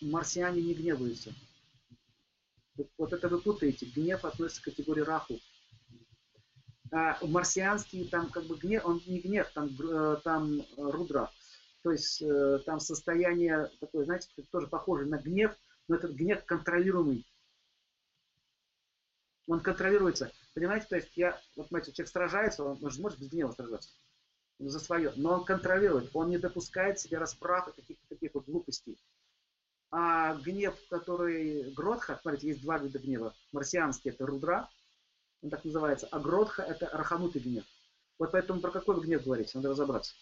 марсиане не гневаются. Вот это вы путаете. Гнев относится к категории раху. А марсианский там как бы гнев, он не гнев, там, э, там рудра. То есть э, там состояние такое, знаете, тоже похоже на гнев, но этот гнев контролируемый. Он контролируется. Понимаете, то есть я, вот понимаете, человек сражается, он, он же может без гнева сражаться за свое, но он контролирует, он не допускает себе расправ и каких-то таких вот глупостей. А гнев, который Гротха, смотрите, есть два вида гнева. Марсианский это рудра, он так называется, а Гротха это раханутый гнев. Вот поэтому про какой гнев говорить, надо разобраться.